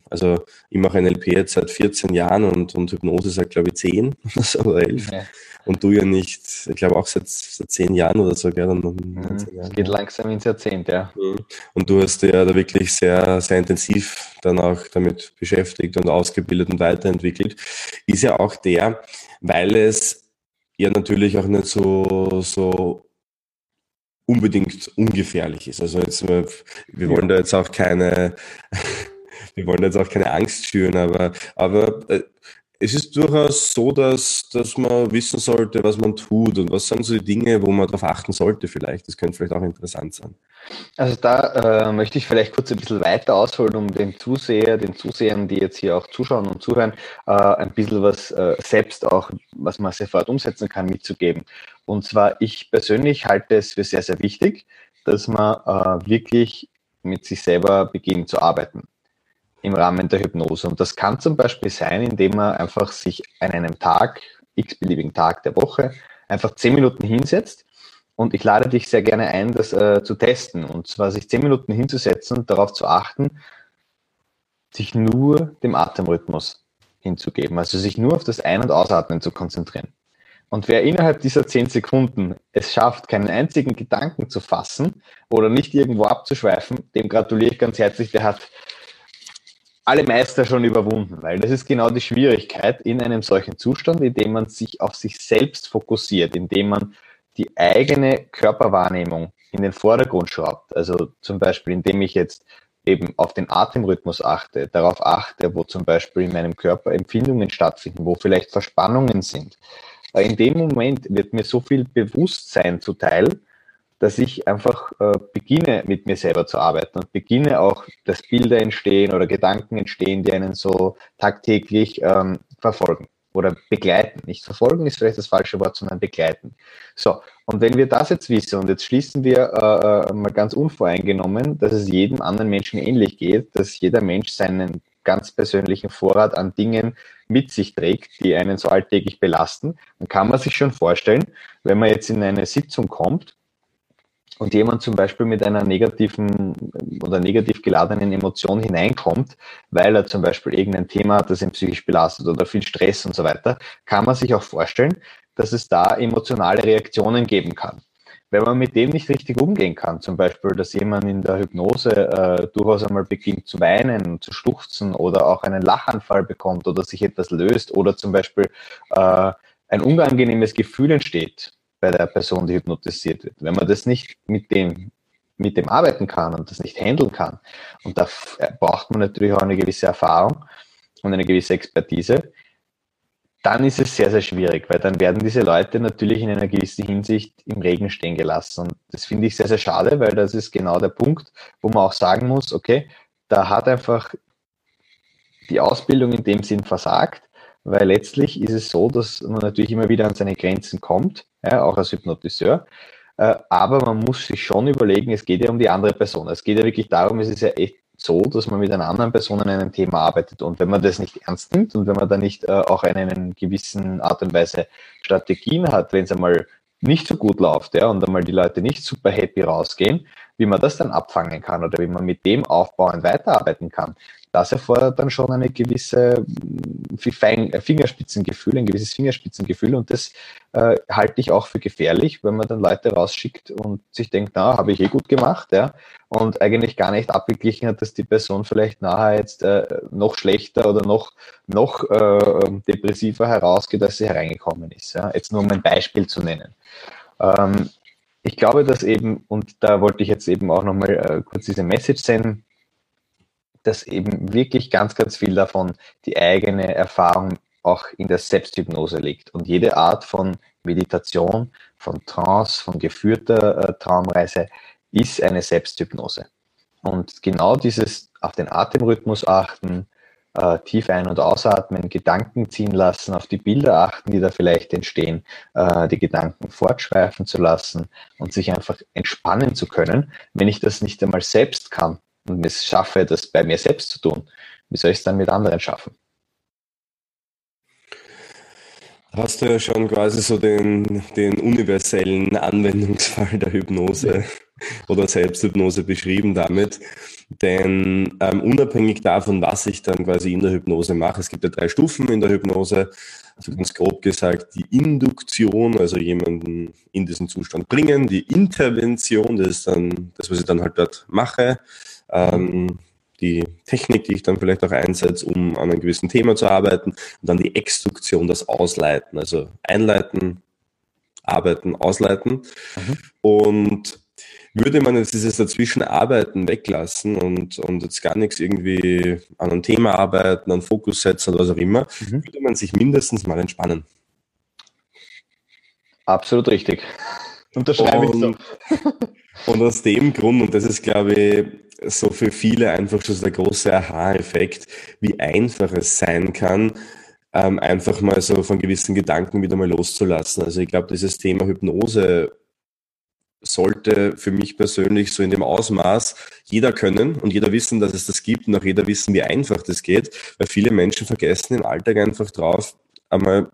Also ich mache NLP jetzt seit 14 Jahren und, und Hypnose seit, glaube ich, 10 oder 11. Ja. Und du ja nicht, ich glaube auch seit, seit 10 Jahren oder so, gell? Dann mhm. Es geht langsam ins Jahrzehnt, ja. Mhm. Und du hast ja da wirklich sehr, sehr intensiv dann auch damit beschäftigt und ausgebildet und weiterentwickelt. Ist ja auch der, weil es ja natürlich auch nicht so, so unbedingt ungefährlich ist. Also jetzt, wir, wir wollen da jetzt auch keine, wir wollen jetzt auch keine Angst schüren, aber, aber äh, es ist durchaus so, dass, dass man wissen sollte, was man tut und was sind so die Dinge, wo man darauf achten sollte vielleicht. Das könnte vielleicht auch interessant sein. Also da äh, möchte ich vielleicht kurz ein bisschen weiter ausholen, um den Zuseher, den Zusehern, die jetzt hier auch zuschauen und zuhören, äh, ein bisschen was äh, selbst auch, was man sofort umsetzen kann, mitzugeben. Und zwar, ich persönlich halte es für sehr, sehr wichtig, dass man äh, wirklich mit sich selber beginnt zu arbeiten im Rahmen der Hypnose. Und das kann zum Beispiel sein, indem man einfach sich an einem Tag, x-beliebigen Tag der Woche, einfach zehn Minuten hinsetzt. Und ich lade dich sehr gerne ein, das äh, zu testen. Und zwar sich zehn Minuten hinzusetzen und darauf zu achten, sich nur dem Atemrhythmus hinzugeben. Also sich nur auf das Ein- und Ausatmen zu konzentrieren. Und wer innerhalb dieser zehn Sekunden es schafft, keinen einzigen Gedanken zu fassen oder nicht irgendwo abzuschweifen, dem gratuliere ich ganz herzlich, der hat alle Meister schon überwunden, weil das ist genau die Schwierigkeit in einem solchen Zustand, in dem man sich auf sich selbst fokussiert, in dem man die eigene Körperwahrnehmung in den Vordergrund schraubt. Also zum Beispiel, indem ich jetzt eben auf den Atemrhythmus achte, darauf achte, wo zum Beispiel in meinem Körper Empfindungen stattfinden, wo vielleicht Verspannungen sind. In dem Moment wird mir so viel Bewusstsein zuteil, dass ich einfach äh, beginne, mit mir selber zu arbeiten und beginne auch, dass Bilder entstehen oder Gedanken entstehen, die einen so tagtäglich ähm, verfolgen oder begleiten. Nicht verfolgen ist vielleicht das falsche Wort, sondern begleiten. So, und wenn wir das jetzt wissen und jetzt schließen wir äh, äh mal ganz unvoreingenommen, dass es jedem anderen Menschen ähnlich geht, dass jeder Mensch seinen ganz persönlichen Vorrat an Dingen mit sich trägt, die einen so alltäglich belasten, dann kann man sich schon vorstellen, wenn man jetzt in eine Sitzung kommt und jemand zum Beispiel mit einer negativen oder negativ geladenen Emotion hineinkommt, weil er zum Beispiel irgendein Thema hat, das ihn psychisch belastet oder viel Stress und so weiter, kann man sich auch vorstellen, dass es da emotionale Reaktionen geben kann. Wenn man mit dem nicht richtig umgehen kann, zum Beispiel, dass jemand in der Hypnose äh, durchaus einmal beginnt zu weinen, zu schluchzen oder auch einen Lachanfall bekommt oder sich etwas löst oder zum Beispiel äh, ein unangenehmes Gefühl entsteht, bei der Person, die hypnotisiert wird. Wenn man das nicht mit dem, mit dem arbeiten kann und das nicht handeln kann, und da äh, braucht man natürlich auch eine gewisse Erfahrung und eine gewisse Expertise, dann ist es sehr, sehr schwierig, weil dann werden diese Leute natürlich in einer gewissen Hinsicht im Regen stehen gelassen. Und das finde ich sehr, sehr schade, weil das ist genau der Punkt, wo man auch sagen muss, okay, da hat einfach die Ausbildung in dem Sinn versagt, weil letztlich ist es so, dass man natürlich immer wieder an seine Grenzen kommt, ja, auch als Hypnotiseur. Äh, aber man muss sich schon überlegen, es geht ja um die andere Person. Es geht ja wirklich darum, es ist ja echt so, dass man mit einer anderen Person an einem Thema arbeitet. Und wenn man das nicht ernst nimmt und wenn man da nicht äh, auch einen, einen gewissen Art und Weise Strategien hat, wenn es einmal nicht so gut läuft, ja, und einmal die Leute nicht super happy rausgehen, wie man das dann abfangen kann oder wie man mit dem aufbauend weiterarbeiten kann, das erfordert dann schon eine gewisse mm, Fingerspitzengefühl, ein gewisses Fingerspitzengefühl und das äh, halte ich auch für gefährlich, wenn man dann Leute rausschickt und sich denkt, na, habe ich eh gut gemacht, ja, und eigentlich gar nicht abgeglichen hat, dass die Person vielleicht nachher jetzt äh, noch schlechter oder noch, noch äh, depressiver herausgeht, als sie hereingekommen ist. Ja. Jetzt nur um ein Beispiel zu nennen. Ähm, ich glaube, dass eben, und da wollte ich jetzt eben auch nochmal äh, kurz diese Message senden, dass eben wirklich ganz, ganz viel davon die eigene Erfahrung auch in der Selbsthypnose liegt. Und jede Art von Meditation, von Trance, von geführter äh, Traumreise ist eine Selbsthypnose. Und genau dieses auf den Atemrhythmus achten, äh, tief ein- und ausatmen, Gedanken ziehen lassen, auf die Bilder achten, die da vielleicht entstehen, äh, die Gedanken fortschweifen zu lassen und sich einfach entspannen zu können. Wenn ich das nicht einmal selbst kann und es schaffe, das bei mir selbst zu tun, wie soll ich es dann mit anderen schaffen? Hast du ja schon quasi so den, den universellen Anwendungsfall der Hypnose oder Selbsthypnose beschrieben damit. Denn ähm, unabhängig davon, was ich dann quasi in der Hypnose mache, es gibt ja drei Stufen in der Hypnose. Also ganz grob gesagt, die Induktion, also jemanden in diesen Zustand bringen, die Intervention, das ist dann das, was ich dann halt dort mache. Ähm, die Technik, die ich dann vielleicht auch einsetze, um an einem gewissen Thema zu arbeiten. Und dann die Extraktion, das Ausleiten, also einleiten, arbeiten, ausleiten. Mhm. Und würde man jetzt dieses Dazwischenarbeiten weglassen und, und jetzt gar nichts irgendwie an einem Thema arbeiten, an Fokus setzen oder was auch immer, mhm. würde man sich mindestens mal entspannen. Absolut richtig. Unterschreibe ich so. Und aus dem Grund, und das ist, glaube ich, so für viele einfach schon der große Aha-Effekt, wie einfach es sein kann, ähm, einfach mal so von gewissen Gedanken wieder mal loszulassen. Also ich glaube, dieses Thema Hypnose sollte für mich persönlich so in dem Ausmaß jeder können und jeder wissen, dass es das gibt und auch jeder wissen, wie einfach das geht, weil viele Menschen vergessen im Alltag einfach drauf, einmal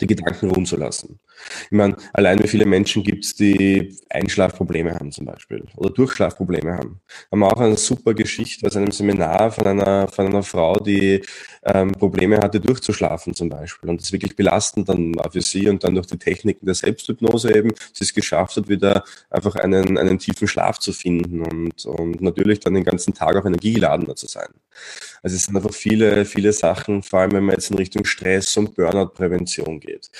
die Gedanken ruhen zu lassen. Ich meine, allein wie viele Menschen gibt es, die Einschlafprobleme haben zum Beispiel oder Durchschlafprobleme haben. Haben wir auch eine super Geschichte aus einem Seminar von einer, von einer Frau, die ähm, Probleme hatte, durchzuschlafen zum Beispiel. Und das wirklich belastend dann war für sie und dann durch die Techniken der Selbsthypnose eben, sie es geschafft hat, wieder einfach einen, einen tiefen Schlaf zu finden und, und natürlich dann den ganzen Tag auch energiegeladener zu sein. Also es sind einfach viele, viele Sachen, vor allem wenn man jetzt in Richtung Stress und Burnout-Prävention geht.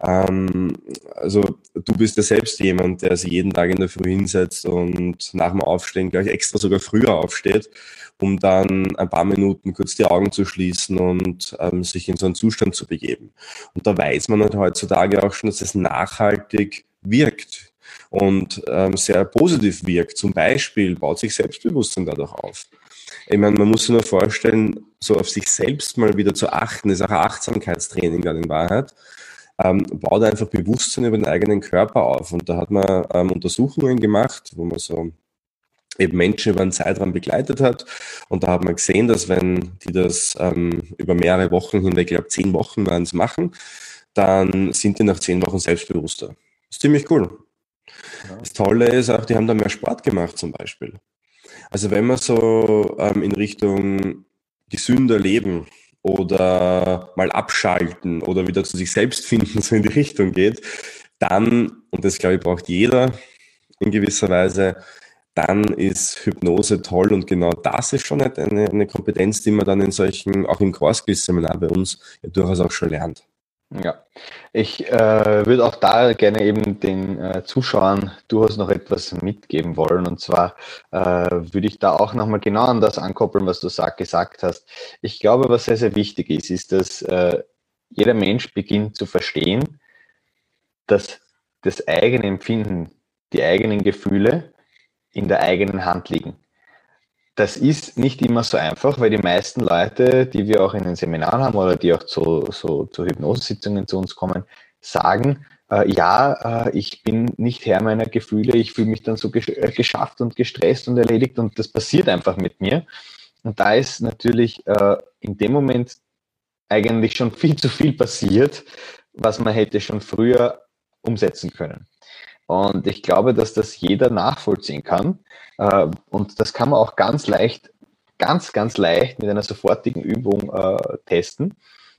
Ähm, also du bist ja selbst jemand, der sich jeden Tag in der Früh hinsetzt und nach dem Aufstehen gleich extra sogar früher aufsteht, um dann ein paar Minuten kurz die Augen zu schließen und ähm, sich in so einen Zustand zu begeben. Und da weiß man halt heutzutage auch schon, dass es nachhaltig wirkt und ähm, sehr positiv wirkt. Zum Beispiel baut sich Selbstbewusstsein dadurch auf. Ich meine, man muss sich nur vorstellen, so auf sich selbst mal wieder zu achten, ist auch ein Achtsamkeitstraining dann in Wahrheit ähm, baut einfach Bewusstsein über den eigenen Körper auf. Und da hat man ähm, Untersuchungen gemacht, wo man so eben Menschen über einen Zeitraum begleitet hat. Und da hat man gesehen, dass wenn die das ähm, über mehrere Wochen hinweg, ich glaube zehn Wochen waren es machen, dann sind die nach zehn Wochen selbstbewusster. Das ist ziemlich cool. Ja. Das Tolle ist auch, die haben da mehr Sport gemacht zum Beispiel. Also wenn man so ähm, in Richtung gesünder leben oder mal abschalten oder wieder zu sich selbst finden, so in die Richtung geht, dann, und das glaube ich braucht jeder in gewisser Weise, dann ist Hypnose toll und genau das ist schon eine, eine Kompetenz, die man dann in solchen, auch im Core Skills Seminar bei uns ja durchaus auch schon lernt. Ja, ich äh, würde auch da gerne eben den äh, Zuschauern durchaus noch etwas mitgeben wollen. Und zwar äh, würde ich da auch nochmal genau an das ankoppeln, was du sag, gesagt hast. Ich glaube, was sehr, sehr wichtig ist, ist, dass äh, jeder Mensch beginnt zu verstehen, dass das eigene Empfinden, die eigenen Gefühle in der eigenen Hand liegen. Das ist nicht immer so einfach, weil die meisten Leute, die wir auch in den Seminaren haben oder die auch zu, so, zu Hypnosesitzungen zu uns kommen, sagen, äh, ja, äh, ich bin nicht Herr meiner Gefühle, ich fühle mich dann so gesch äh, geschafft und gestresst und erledigt und das passiert einfach mit mir. Und da ist natürlich äh, in dem Moment eigentlich schon viel zu viel passiert, was man hätte schon früher umsetzen können. Und ich glaube, dass das jeder nachvollziehen kann. Äh, und das kann man auch ganz leicht, ganz, ganz leicht mit einer sofortigen Übung äh, testen.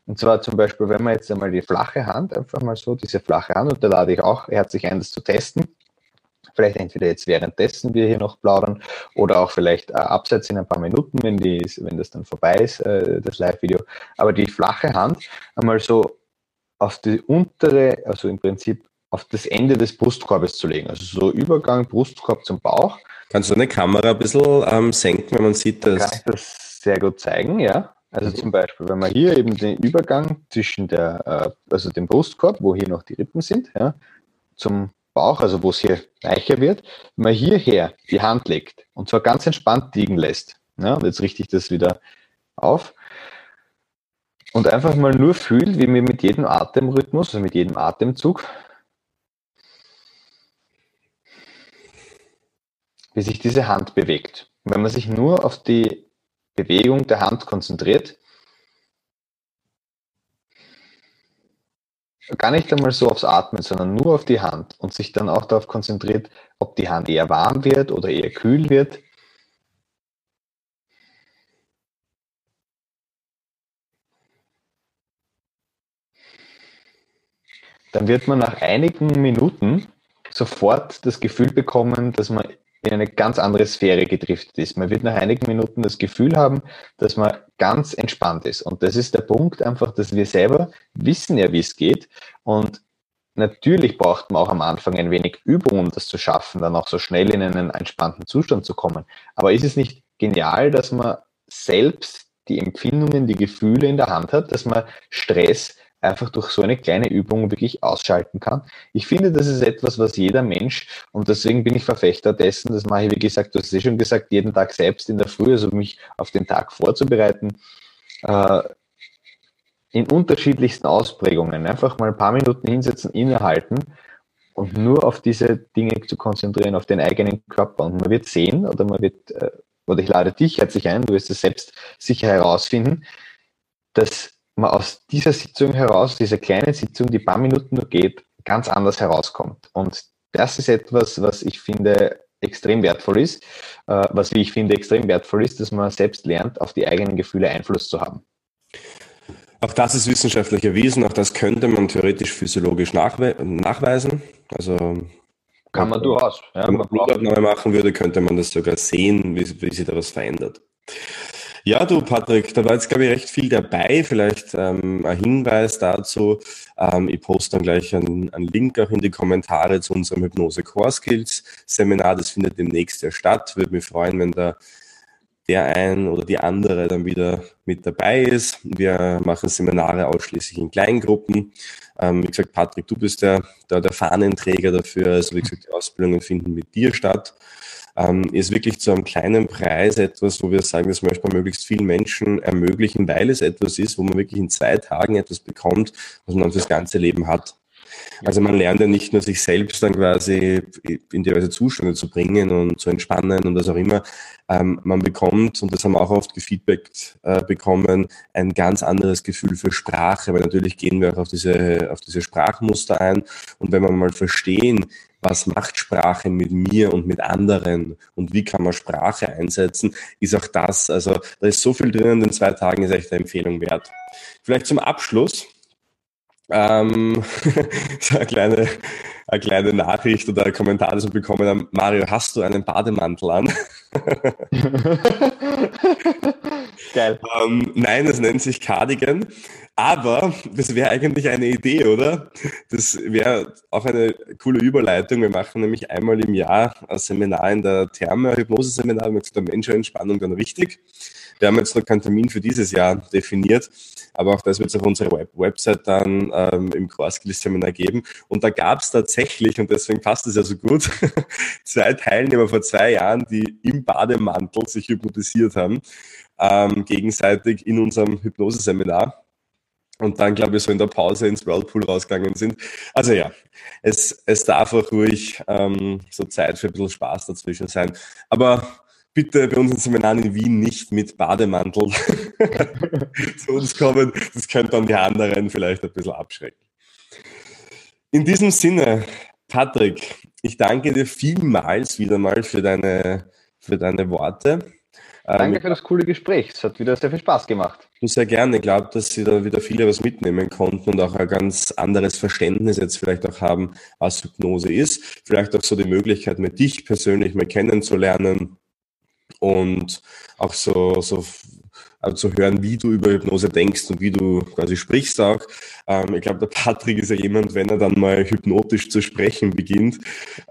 Und zwar zum Beispiel, wenn man jetzt einmal die flache Hand, einfach mal so, diese flache Hand, und da lade ich auch herzlich ein, das zu testen. Vielleicht entweder jetzt währenddessen wir hier noch plaudern oder auch vielleicht äh, abseits in ein paar Minuten, wenn, die, wenn das dann vorbei ist, das Live-Video. Aber die flache Hand einmal so auf die untere, also im Prinzip auf das Ende des Brustkorbes zu legen. Also so Übergang Brustkorb zum Bauch. Kannst du eine Kamera ein bisschen ähm, senken, wenn man sieht, dass. Kann ich das sehr gut zeigen, ja. Also zum Beispiel, wenn man hier eben den Übergang zwischen der, äh, also dem Brustkorb, wo hier noch die Rippen sind, ja, zum Bauch, also wo es hier weicher wird, wenn man hierher die Hand legt und zwar ganz entspannt liegen lässt. Ja, und jetzt richte ich das wieder auf. Und einfach mal nur fühlt, wie mir mit jedem Atemrhythmus, also mit jedem Atemzug, wie sich diese Hand bewegt. Und wenn man sich nur auf die Bewegung der Hand konzentriert, gar nicht einmal so aufs Atmen, sondern nur auf die Hand und sich dann auch darauf konzentriert, ob die Hand eher warm wird oder eher kühl wird. Dann wird man nach einigen Minuten sofort das Gefühl bekommen, dass man in eine ganz andere Sphäre gedriftet ist. Man wird nach einigen Minuten das Gefühl haben, dass man ganz entspannt ist. Und das ist der Punkt einfach, dass wir selber wissen ja, wie es geht. Und natürlich braucht man auch am Anfang ein wenig Übung, um das zu schaffen, dann auch so schnell in einen entspannten Zustand zu kommen. Aber ist es nicht genial, dass man selbst die Empfindungen, die Gefühle in der Hand hat, dass man Stress einfach durch so eine kleine Übung wirklich ausschalten kann. Ich finde, das ist etwas, was jeder Mensch, und deswegen bin ich Verfechter dessen, das mache ich, wie gesagt, du hast es eh schon gesagt, jeden Tag selbst in der Früh, also mich auf den Tag vorzubereiten, äh, in unterschiedlichsten Ausprägungen. Einfach mal ein paar Minuten hinsetzen, innehalten und nur auf diese Dinge zu konzentrieren, auf den eigenen Körper. Und man wird sehen, oder man wird, äh, oder ich lade dich herzlich ein, du wirst es selbst sicher herausfinden, dass man aus dieser Sitzung heraus, dieser kleinen Sitzung, die paar Minuten nur geht, ganz anders herauskommt. Und das ist etwas, was ich finde extrem wertvoll ist, äh, was wie ich finde extrem wertvoll ist, dass man selbst lernt, auf die eigenen Gefühle Einfluss zu haben. Auch das ist wissenschaftlich erwiesen, auch das könnte man theoretisch physiologisch nachwe nachweisen. Also kann man durchaus. Ja, wenn man Blutabnahme machen würde, könnte man das sogar sehen, wie, wie sich da was verändert. Ja, du Patrick, da war jetzt, glaube ich, recht viel dabei. Vielleicht ähm, ein Hinweis dazu. Ähm, ich poste dann gleich einen, einen, Link auch in die Kommentare zu unserem Hypnose Core Skills Seminar. Das findet demnächst ja statt. Würde mich freuen, wenn da der ein oder die andere dann wieder mit dabei ist. Wir machen Seminare ausschließlich in Kleingruppen. Ähm, wie gesagt, Patrick, du bist der, der, der Fahnenträger dafür. Also wie gesagt, die Ausbildungen finden mit dir statt. Ähm, ist wirklich zu einem kleinen Preis etwas, wo wir sagen, das möchte man möglichst vielen Menschen ermöglichen, weil es etwas ist, wo man wirklich in zwei Tagen etwas bekommt, was man dann fürs ganze Leben hat. Also man lernt ja nicht nur sich selbst dann quasi in diverse Zustände zu bringen und zu entspannen und was auch immer. Ähm, man bekommt, und das haben wir auch oft gefeedbackt äh, bekommen, ein ganz anderes Gefühl für Sprache, weil natürlich gehen wir auch auf diese, auf diese Sprachmuster ein. Und wenn wir mal verstehen, was macht Sprache mit mir und mit anderen und wie kann man Sprache einsetzen, ist auch das, also da ist so viel drin in den zwei Tagen, ist echt eine Empfehlung wert. Vielleicht zum Abschluss ähm, so eine kleine, eine kleine Nachricht oder ein Kommentar, das wir bekommen haben. Mario, hast du einen Bademantel an? Geil. Ähm, nein, es nennt sich Cardigan. Aber das wäre eigentlich eine Idee, oder? Das wäre auch eine coole Überleitung. Wir machen nämlich einmal im Jahr ein Seminar in der Therme, Hypnose-Seminar mit der Menschenentspannung dann richtig. Wir haben jetzt noch keinen Termin für dieses Jahr definiert, aber auch das wird es auf unserer Web Website dann ähm, im Core-Skills-Seminar geben. Und da gab es tatsächlich, und deswegen passt es ja so gut, zwei Teilnehmer vor zwei Jahren, die im Bademantel sich hypnotisiert haben, ähm, gegenseitig in unserem Hypnose-Seminar und dann, glaube ich, so in der Pause ins Whirlpool rausgegangen sind. Also ja, es, es darf auch ruhig ähm, so Zeit für ein bisschen Spaß dazwischen sein. Aber bitte bei unseren Seminaren in Wien nicht mit Bademantel zu uns kommen. Das könnte dann die anderen vielleicht ein bisschen abschrecken. In diesem Sinne, Patrick, ich danke dir vielmals wieder mal für deine, für deine Worte. Danke ähm, für das coole Gespräch. Es hat wieder sehr viel Spaß gemacht. Sehr gerne. Ich glaube, dass Sie da wieder viele was mitnehmen konnten und auch ein ganz anderes Verständnis jetzt vielleicht auch haben, was Hypnose ist. Vielleicht auch so die Möglichkeit, mit dich persönlich mal kennenzulernen und auch so, so also zu hören, wie du über Hypnose denkst und wie du quasi sprichst auch. Ähm, ich glaube, der Patrick ist ja jemand, wenn er dann mal hypnotisch zu sprechen beginnt.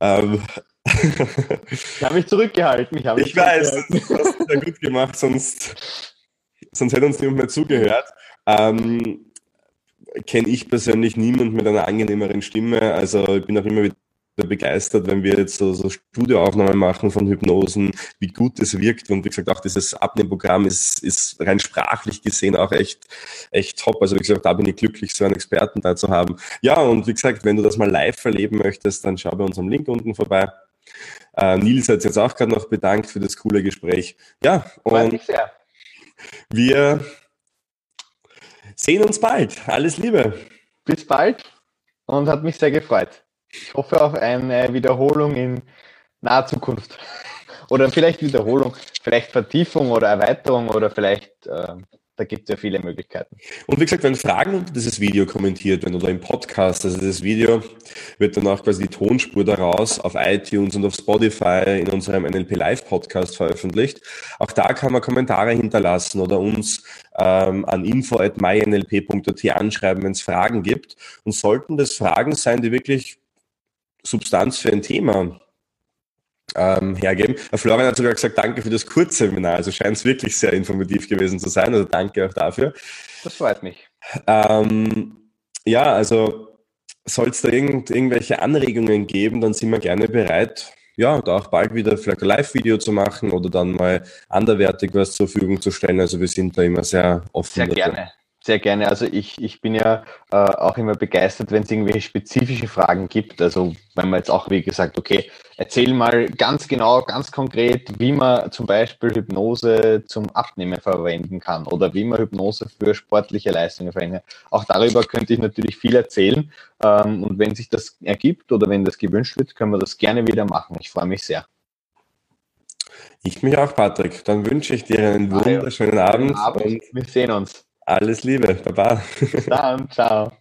Ähm, ich habe mich zurückgehalten. Ich, ich mich weiß, das hast du sehr gut gemacht, sonst, sonst hätte uns niemand mehr zugehört. Ähm, Kenne ich persönlich niemand mit einer angenehmeren Stimme. Also ich bin auch immer wieder begeistert, wenn wir jetzt so, so Studioaufnahmen machen von Hypnosen, wie gut es wirkt. Und wie gesagt, auch dieses Abnehmprogramm ist, ist rein sprachlich gesehen auch echt, echt top. Also wie gesagt, da bin ich glücklich, so einen Experten da zu haben. Ja, und wie gesagt, wenn du das mal live erleben möchtest, dann schau bei unserem Link unten vorbei. Äh, Nils hat sich jetzt auch gerade noch bedankt für das coole Gespräch. Ja, und wir sehen uns bald. Alles Liebe. Bis bald und hat mich sehr gefreut. Ich hoffe auf eine Wiederholung in naher Zukunft. Oder vielleicht Wiederholung, vielleicht Vertiefung oder Erweiterung oder vielleicht, äh, da gibt es ja viele Möglichkeiten. Und wie gesagt, wenn Fragen unter dieses Video kommentiert werden oder im Podcast, also das Video wird dann auch quasi die Tonspur daraus auf iTunes und auf Spotify in unserem NLP Live Podcast veröffentlicht. Auch da kann man Kommentare hinterlassen oder uns ähm, an info.mynlp.at anschreiben, wenn es Fragen gibt. Und sollten das Fragen sein, die wirklich Substanz für ein Thema ähm, hergeben. Florian hat sogar gesagt, danke für das Kurzseminar. Also scheint es wirklich sehr informativ gewesen zu sein. Also danke auch dafür. Das freut mich. Ähm, ja, also soll es da irgend, irgendwelche Anregungen geben, dann sind wir gerne bereit, ja, da auch bald wieder vielleicht ein Live-Video zu machen oder dann mal anderwertig was zur Verfügung zu stellen. Also wir sind da immer sehr offen. Sehr gerne Sehr gerne. Also ich, ich bin ja äh, auch immer begeistert, wenn es irgendwelche spezifische Fragen gibt. Also wenn man jetzt auch, wie gesagt, okay, erzähl mal ganz genau, ganz konkret, wie man zum Beispiel Hypnose zum Abnehmen verwenden kann oder wie man Hypnose für sportliche Leistungen verwendet. Auch darüber könnte ich natürlich viel erzählen. Ähm, und wenn sich das ergibt oder wenn das gewünscht wird, können wir das gerne wieder machen. Ich freue mich sehr. Ich mich auch, Patrick. Dann wünsche ich dir einen wunderschönen Abend. Abend. wir sehen uns. Alles Liebe. Baba. Bis dann. Ciao.